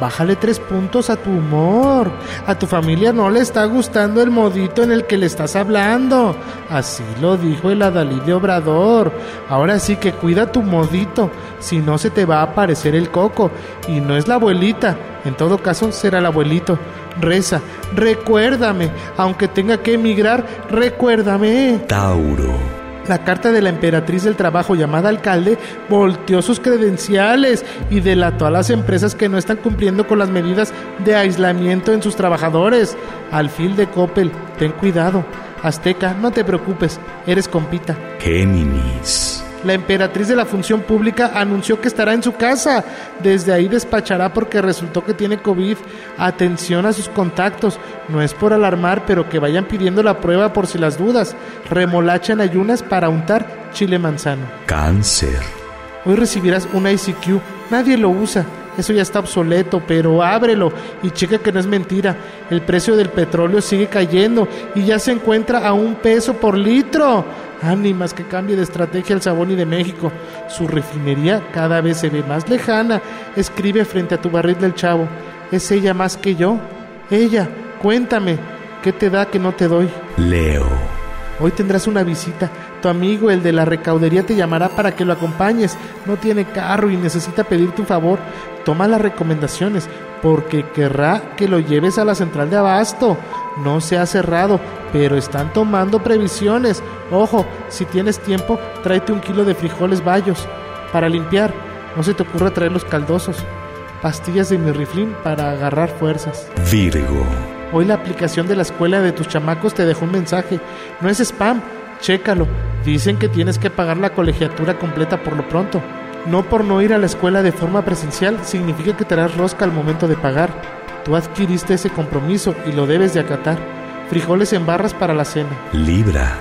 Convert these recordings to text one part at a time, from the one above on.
Bájale tres puntos a tu humor. A tu familia no le está gustando el modito en el que le estás hablando. Así lo dijo el Adalí de Obrador. Ahora sí que cuida tu modito, si no se te va a aparecer el coco. Y no es la abuelita, en todo caso será el abuelito. Reza, recuérdame, aunque tenga que emigrar, recuérdame. Tauro. La carta de la emperatriz del trabajo llamada alcalde volteó sus credenciales y delató a las empresas que no están cumpliendo con las medidas de aislamiento en sus trabajadores. Alfil de Coppel, ten cuidado. Azteca, no te preocupes, eres compita. Géminis. La emperatriz de la función pública anunció que estará en su casa. Desde ahí despachará porque resultó que tiene COVID. Atención a sus contactos. No es por alarmar, pero que vayan pidiendo la prueba por si las dudas. Remolacha en ayunas para untar chile manzano. Cáncer. Hoy recibirás un ICQ. Nadie lo usa. Eso ya está obsoleto, pero ábrelo y checa que no es mentira. El precio del petróleo sigue cayendo y ya se encuentra a un peso por litro. Ánimas que cambie de estrategia el Saboni de México. Su refinería cada vez se ve más lejana. Escribe frente a tu barril del chavo. ¿Es ella más que yo? Ella, cuéntame, ¿qué te da que no te doy? Leo. Hoy tendrás una visita. Tu amigo, el de la recaudería, te llamará para que lo acompañes. No tiene carro y necesita pedirte un favor. Toma las recomendaciones, porque querrá que lo lleves a la central de abasto. No se ha cerrado, pero están tomando previsiones. Ojo, si tienes tiempo, tráete un kilo de frijoles bayos para limpiar. No se te ocurra traer los caldosos. Pastillas de mirriflín para agarrar fuerzas. Virgo. Hoy la aplicación de la escuela de tus chamacos te dejó un mensaje. No es spam, chécalo. Dicen que tienes que pagar la colegiatura completa por lo pronto. No por no ir a la escuela de forma presencial significa que te harás rosca al momento de pagar. Tú adquiriste ese compromiso y lo debes de acatar. Frijoles en barras para la cena. Libra.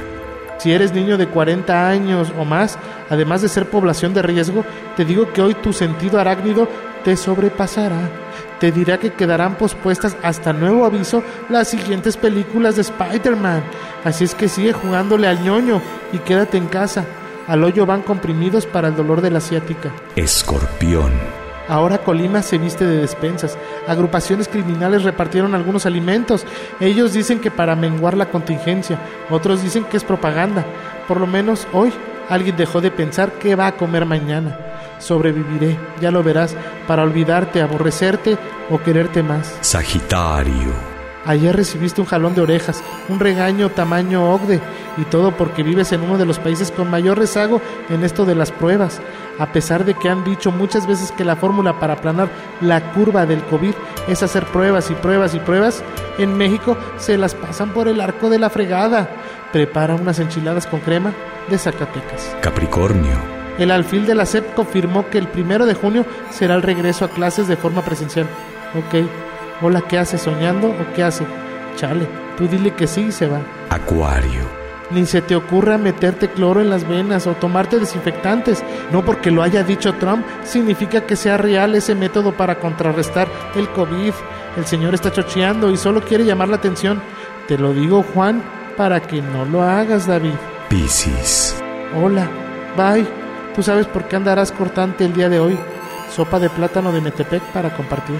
Si eres niño de 40 años o más, además de ser población de riesgo, te digo que hoy tu sentido arácnido te sobrepasará. Te dirá que quedarán pospuestas hasta nuevo aviso las siguientes películas de Spider-Man. Así es que sigue jugándole al ñoño y quédate en casa. Al hoyo van comprimidos para el dolor de la ciática. Escorpión. Ahora Colima se viste de despensas. Agrupaciones criminales repartieron algunos alimentos. Ellos dicen que para menguar la contingencia. Otros dicen que es propaganda. Por lo menos hoy alguien dejó de pensar qué va a comer mañana. Sobreviviré, ya lo verás, para olvidarte, aborrecerte o quererte más. Sagitario. Ayer recibiste un jalón de orejas, un regaño tamaño Ogde, y todo porque vives en uno de los países con mayor rezago en esto de las pruebas. A pesar de que han dicho muchas veces que la fórmula para aplanar la curva del COVID es hacer pruebas y pruebas y pruebas, en México se las pasan por el arco de la fregada. Prepara unas enchiladas con crema de Zacatecas. Capricornio. El alfil de la SEP confirmó que el primero de junio será el regreso a clases de forma presencial. Ok. Hola, ¿qué hace? ¿Soñando o qué hace? Chale, tú dile que sí y se va. Acuario. Ni se te ocurra meterte cloro en las venas o tomarte desinfectantes. No porque lo haya dicho Trump significa que sea real ese método para contrarrestar el COVID. El señor está chocheando y solo quiere llamar la atención. Te lo digo, Juan, para que no lo hagas, David. Piscis. Hola, bye. Tú sabes por qué andarás cortante el día de hoy. Sopa de plátano de Metepec para compartir.